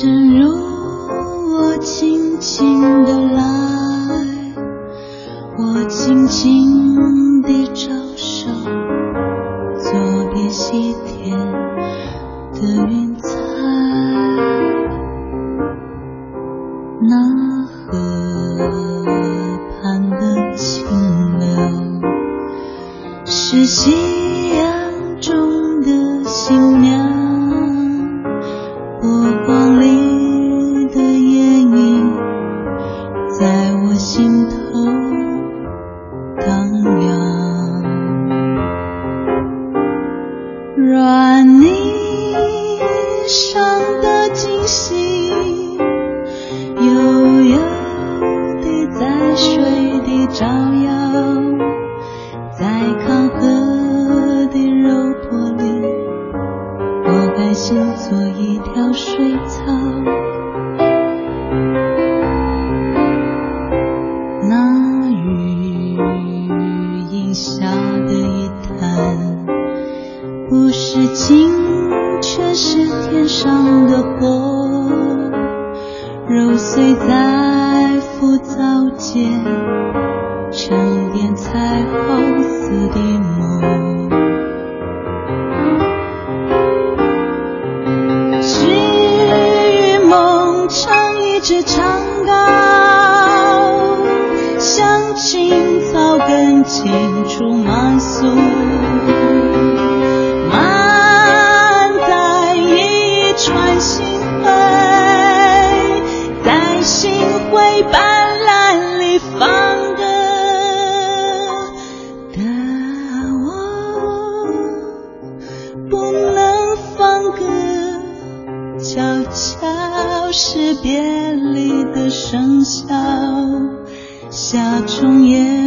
正如我轻轻的来我轻轻是长高向青草更青处漫溯满载一船星辉在星辉白休。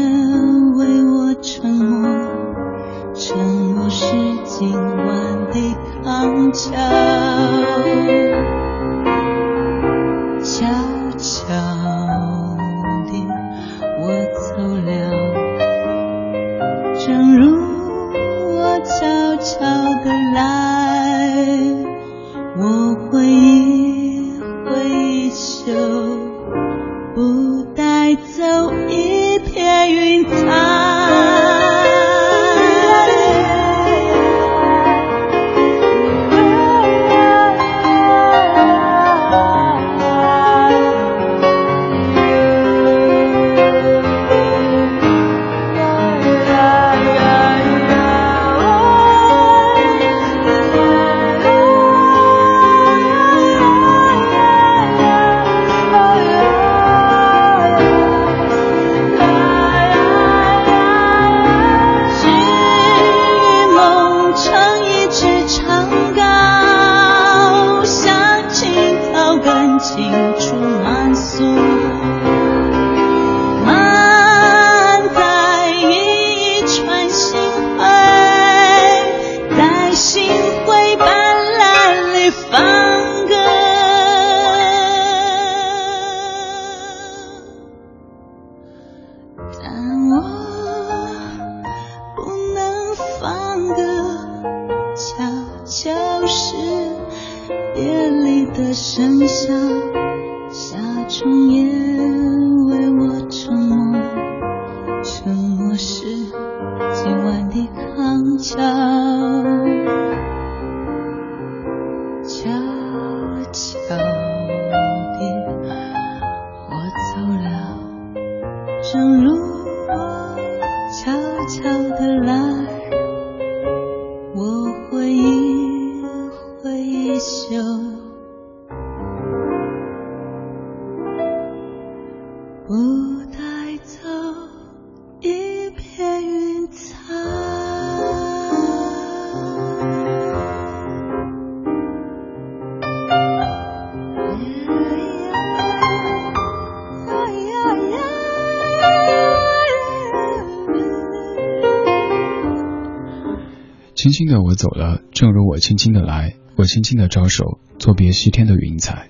轻轻的我走了，正如我轻轻的来，我轻轻的招手，作别西天的云彩。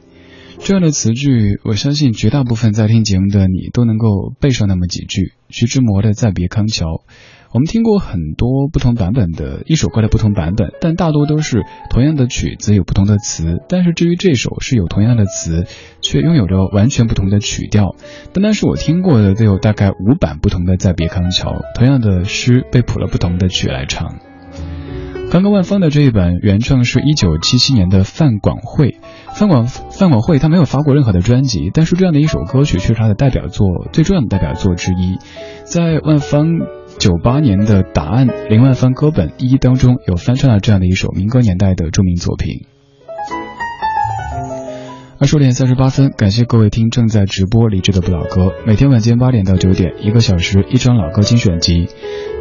这样的词句，我相信绝大部分在听节目的你都能够背上那么几句。徐志摩的《再别康桥》，我们听过很多不同版本的一首歌的不同版本，但大多都是同样的曲子有不同的词。但是至于这首是有同样的词，却拥有着完全不同的曲调。单单是我听过的，都有大概五版不同的《再别康桥》，同样的诗被谱了不同的曲来唱。刚刚万芳的这一本原唱是一九七七年的范广惠，范广范广惠他没有发过任何的专辑，但是这样的一首歌曲却是他的代表作，最重要的代表作之一。在万芳九八年的答案林万芳歌本一当中，有翻唱了这样的一首民歌年代的著名作品。二十点三十八分，感谢各位听正在直播理智的不老歌。每天晚间八点到九点，一个小时一张老歌精选集。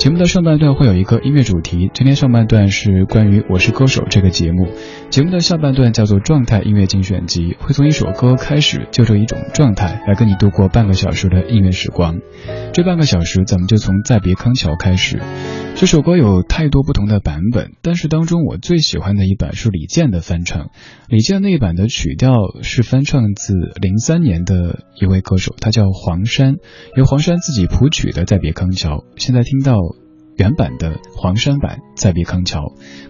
节目的上半段会有一个音乐主题，今天上半段是关于《我是歌手》这个节目。节目的下半段叫做状态音乐精选集，会从一首歌开始，就这一种状态来跟你度过半个小时的音乐时光。这半个小时，咱们就从再别康桥开始。这首歌有太多不同的版本，但是当中我最喜欢的一版是李健的翻唱。李健那一版的曲调是翻唱自零三年的一位歌手，他叫黄山，由黄山自己谱曲的《再别康桥》。现在听到原版的黄山版《再别康桥》，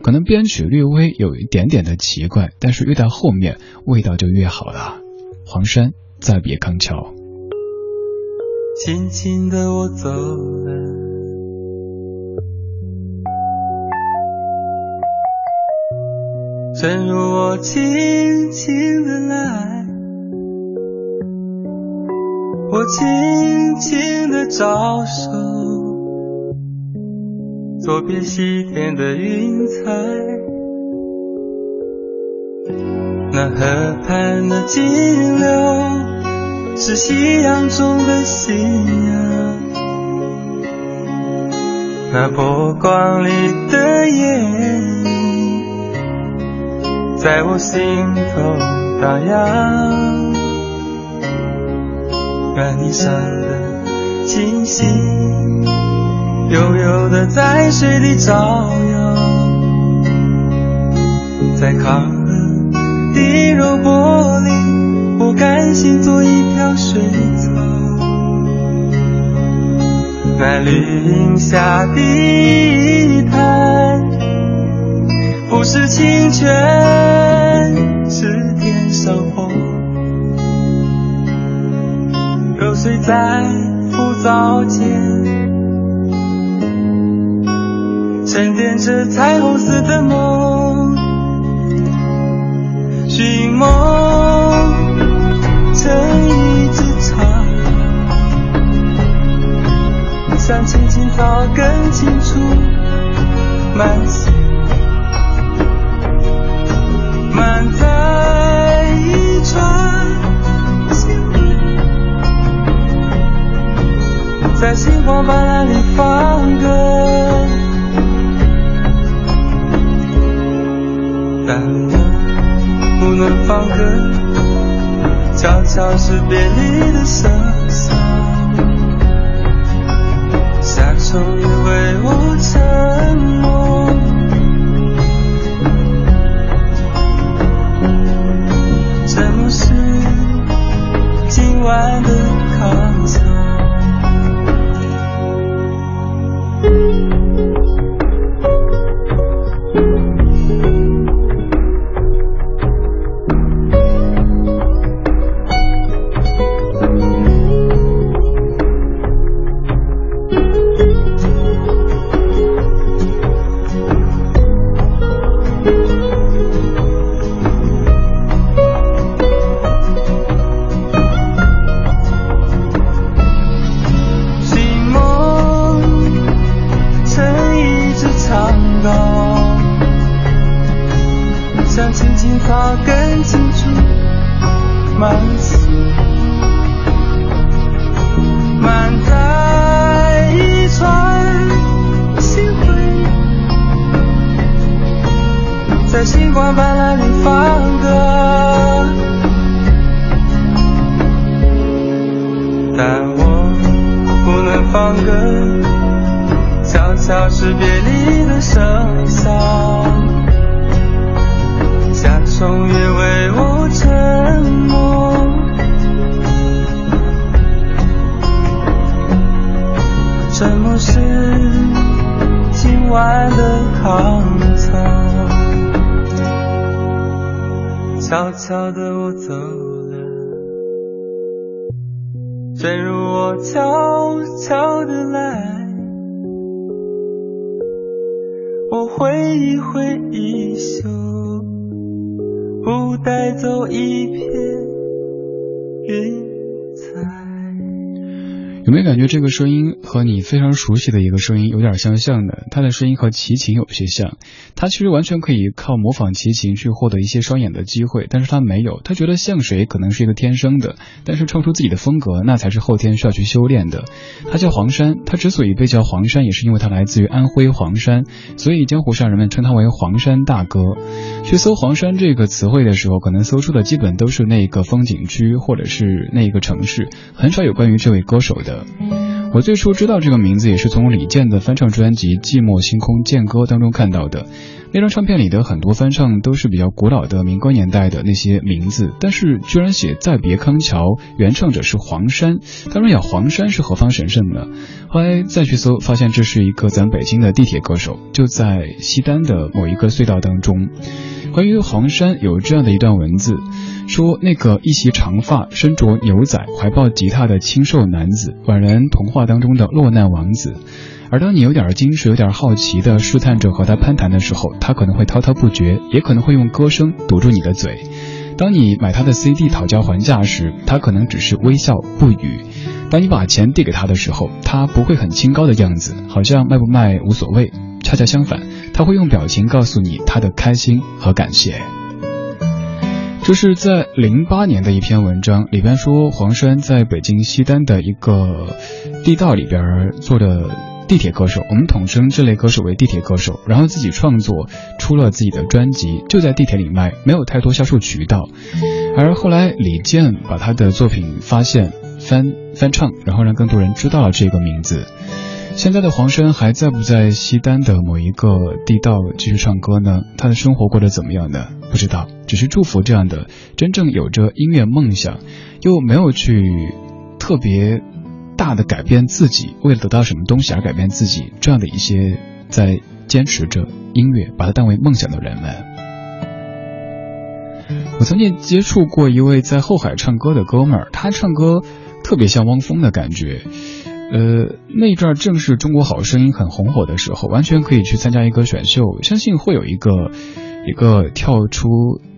可能编曲略微有一点点的奇怪，但是越到后面味道就越好了。黄山《再别康桥》，轻轻的我走了。正如我轻轻的来，我轻轻的招手，作别西天的云彩。那河畔的金柳，是夕阳中的新娘。那波光里的在我心头荡漾，愿你上的星星，悠悠的在水里招摇，在靠岸滴入玻璃，我甘心做一瓢水草，那绿荫下的滩。不是清泉，是天上虹。揉碎在浮躁间，沉淀着彩虹似的青青草根清楚满岁满载一船星辉在星光斑斓里放歌。但我不能放歌悄悄是别离的笙箫终也为我沉默。沉默是今晚的康桥。悄悄的我走了，正如我悄悄的来。我挥一挥衣袖，不带走一片云。有没有感觉这个声音和你非常熟悉的一个声音有点相像呢？他的声音和齐秦有些像，他其实完全可以靠模仿齐秦去获得一些双演的机会，但是他没有，他觉得像谁可能是一个天生的，但是唱出自己的风格那才是后天需要去修炼的。他叫黄山，他之所以被叫黄山，也是因为他来自于安徽黄山，所以江湖上人们称他为黄山大哥。去搜黄山这个词汇的时候，可能搜出的基本都是那个风景区或者是那个城市，很少有关于这位歌手的。我最初知道这个名字也是从李健的翻唱专辑《寂寞星空剑歌》当中看到的。那张唱片里的很多翻唱都是比较古老的民歌年代的那些名字，但是居然写再别康桥，原唱者是黄山。当然呀，黄山是何方神圣呢？后来再去搜，发现这是一个咱北京的地铁歌手，就在西单的某一个隧道当中。关于黄山有这样的一段文字，说那个一袭长发、身着牛仔、怀抱吉他的清瘦男子，宛然童话当中的落难王子。而当你有点矜持、有点好奇的试探着和他攀谈的时候，他可能会滔滔不绝，也可能会用歌声堵住你的嘴。当你买他的 CD 讨价还价时，他可能只是微笑不语。当你把钱递给他的时候，他不会很清高的样子，好像卖不卖无所谓。恰恰相反。他会用表情告诉你他的开心和感谢。这是在零八年的一篇文章里边说，黄山在北京西单的一个地道里边做的地铁歌手，我们统称这类歌手为地铁歌手。然后自己创作出了自己的专辑，就在地铁里卖，没有太多销售渠道。而后来李健把他的作品发现、翻翻唱，然后让更多人知道了这个名字。现在的黄生还在不在西单的某一个地道继续唱歌呢？他的生活过得怎么样呢？不知道，只是祝福这样的真正有着音乐梦想，又没有去特别大的改变自己，为了得到什么东西而改变自己，这样的一些在坚持着音乐，把它当为梦想的人们。我曾经接触过一位在后海唱歌的哥们儿，他唱歌特别像汪峰的感觉。呃，那一阵儿正是中国好声音很红火的时候，完全可以去参加一个选秀，相信会有一个一个跳出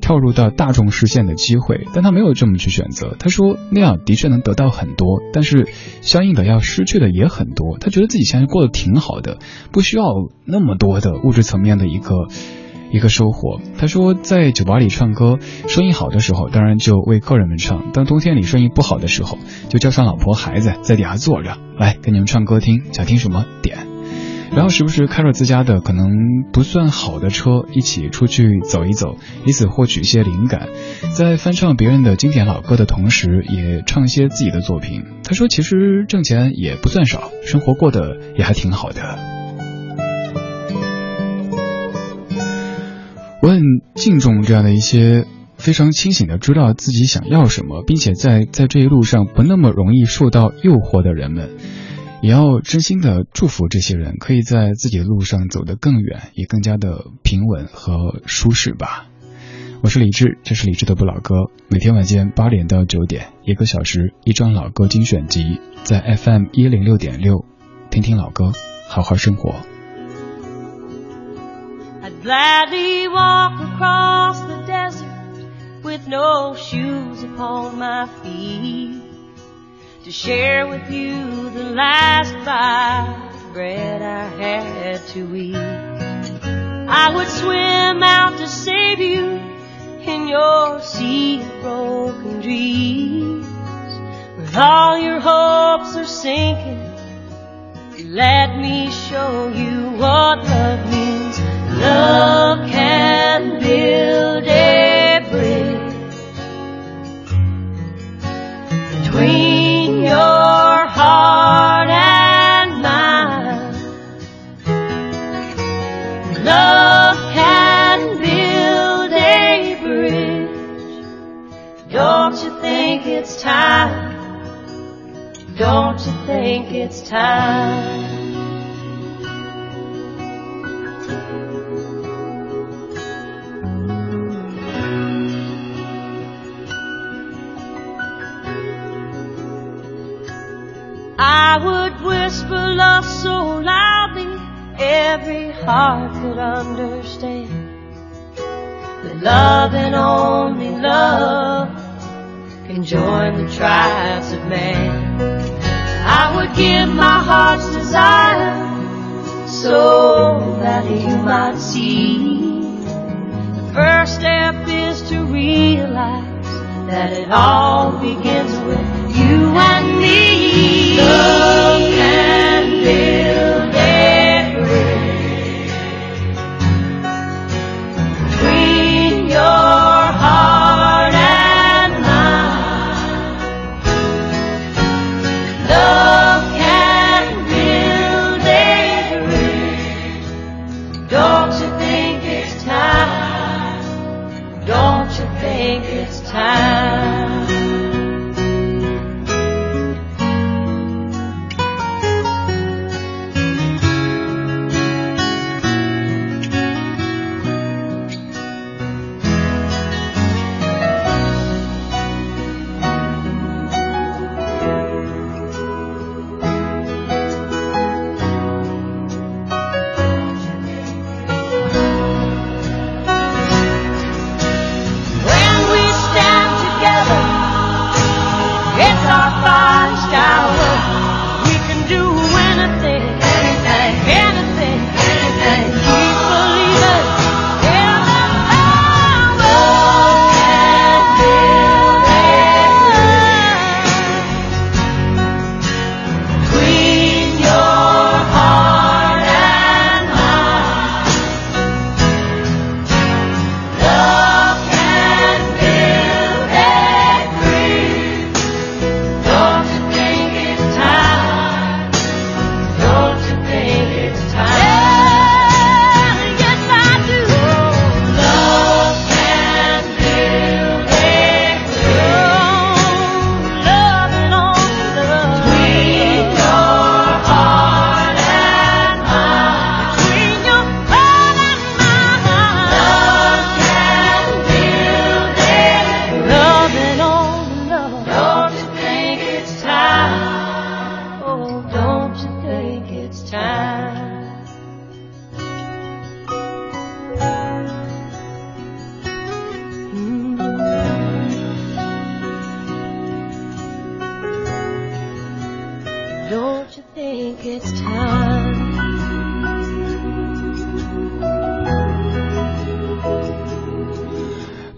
跳入到大众视线的机会。但他没有这么去选择，他说那样的确能得到很多，但是相应的要失去的也很多。他觉得自己现在过得挺好的，不需要那么多的物质层面的一个。一个收获。他说，在酒吧里唱歌，生意好的时候，当然就为客人们唱；当冬天里生意不好的时候，就叫上老婆孩子在底下坐着，来给你们唱歌听，想听什么点。然后时不时开着自家的可能不算好的车，一起出去走一走，以此获取一些灵感。在翻唱别人的经典老歌的同时，也唱一些自己的作品。他说，其实挣钱也不算少，生活过得也还挺好的。我很敬重这样的一些非常清醒的知道自己想要什么，并且在在这一路上不那么容易受到诱惑的人们，也要真心的祝福这些人可以在自己的路上走得更远，也更加的平稳和舒适吧。我是李志，这是李志的不老歌，每天晚间八点到九点，一个小时一张老歌精选集，在 FM 一零六点六，听听老歌，好好生活。with no shoes upon my feet to share with you the last bite of bread I had to eat. I would swim out to save you in your sea of broken dreams. When all your hopes are sinking, let me show you what love means. Love can build a you think it's time? I would whisper love so loudly every heart could understand that love and only love can join the tribes of man. Give my heart's desire so that you might see. The first step is to realize that it all begins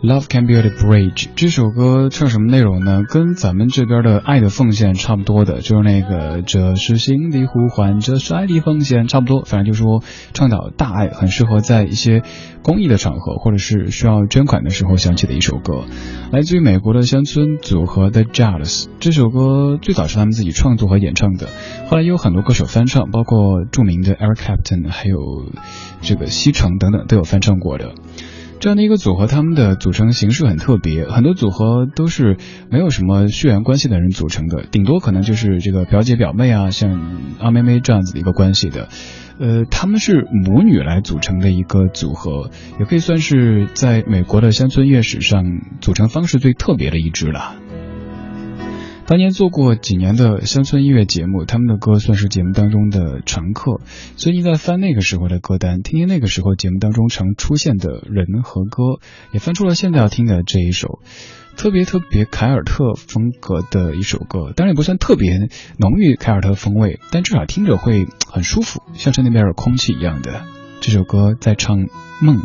Love can build a bridge 这首歌唱什么内容呢？跟咱们这边的爱的奉献差不多的，就是那个这是心的呼唤，这是爱的奉献，差不多。反正就是说倡导大爱，很适合在一些公益的场合或者是需要捐款的时候响起的一首歌。来自于美国的乡村组合 The Jazz，这首歌最早是他们自己创作和演唱的，后来也有很多歌手翻唱，包括著名的 Eric Clapton，还有这个西城等等都有翻唱过的。这样的一个组合，他们的组成形式很特别，很多组合都是没有什么血缘关系的人组成的，顶多可能就是这个表姐表妹啊，像阿妹妹这样子的一个关系的。呃，他们是母女来组成的一个组合，也可以算是在美国的乡村乐史上组成方式最特别的一支了。当年做过几年的乡村音乐节目，他们的歌算是节目当中的常客。最近在翻那个时候的歌单，听听那个时候节目当中常出现的人和歌，也翻出了现在要听的这一首，特别特别凯尔特风格的一首歌。当然也不算特别浓郁凯尔特风味，但至少听着会很舒服，像是那边的空气一样的。这首歌在唱梦。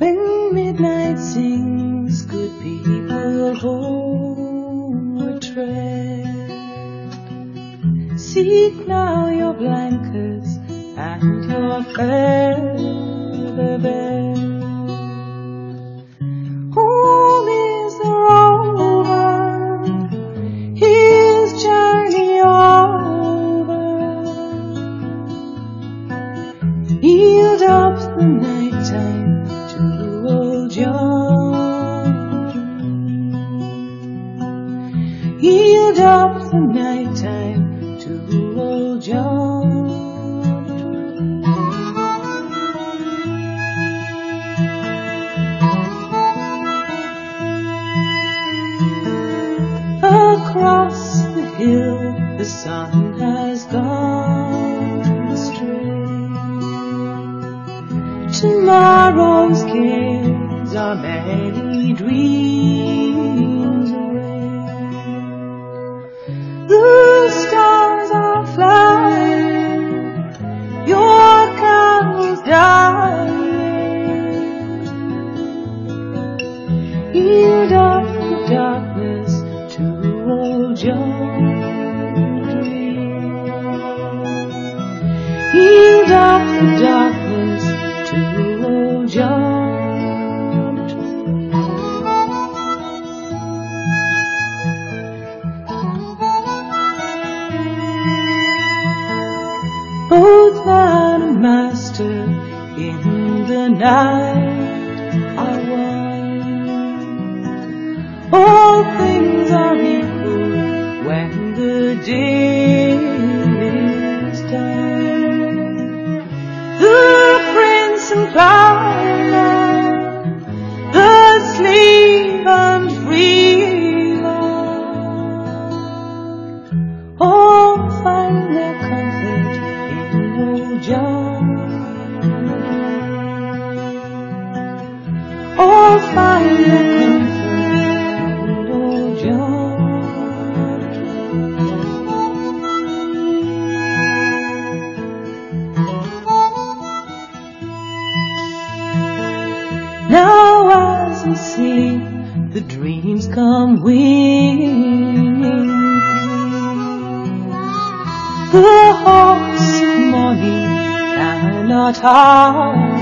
When midnight sings, good people homeward Seek now your blankets and your feather bed. Sun has gone astray. Tomorrow's cares are many dreams night come with me. The hawks of morning cannot hide.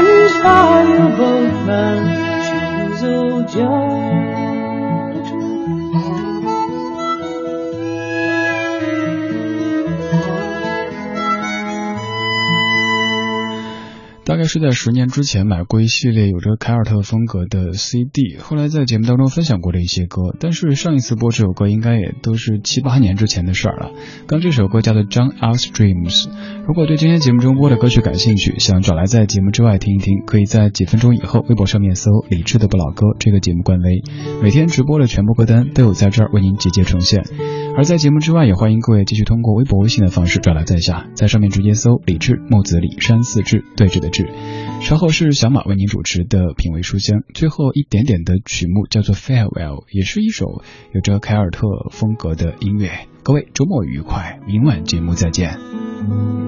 And for your boatman, choose old George. 大概是在十年之前买过一系列有着凯尔特风格的 CD，后来在节目当中分享过的一些歌，但是上一次播这首歌应该也都是七八年之前的事儿了。刚这首歌叫做《John Else Dreams》，如果对今天节目中播的歌曲感兴趣，想找来在节目之外听一听，可以在几分钟以后微博上面搜“理智的不老歌”这个节目官微，每天直播的全部歌单都有在这儿为您集结呈现。而在节目之外，也欢迎各位继续通过微博、微信的方式转来在下，在上面直接搜“李志木子李山四志对峙的志”。稍后是小马为您主持的品味书香，最后一点点的曲目叫做《Farewell》，也是一首有着凯尔特风格的音乐。各位周末愉快，明晚节目再见。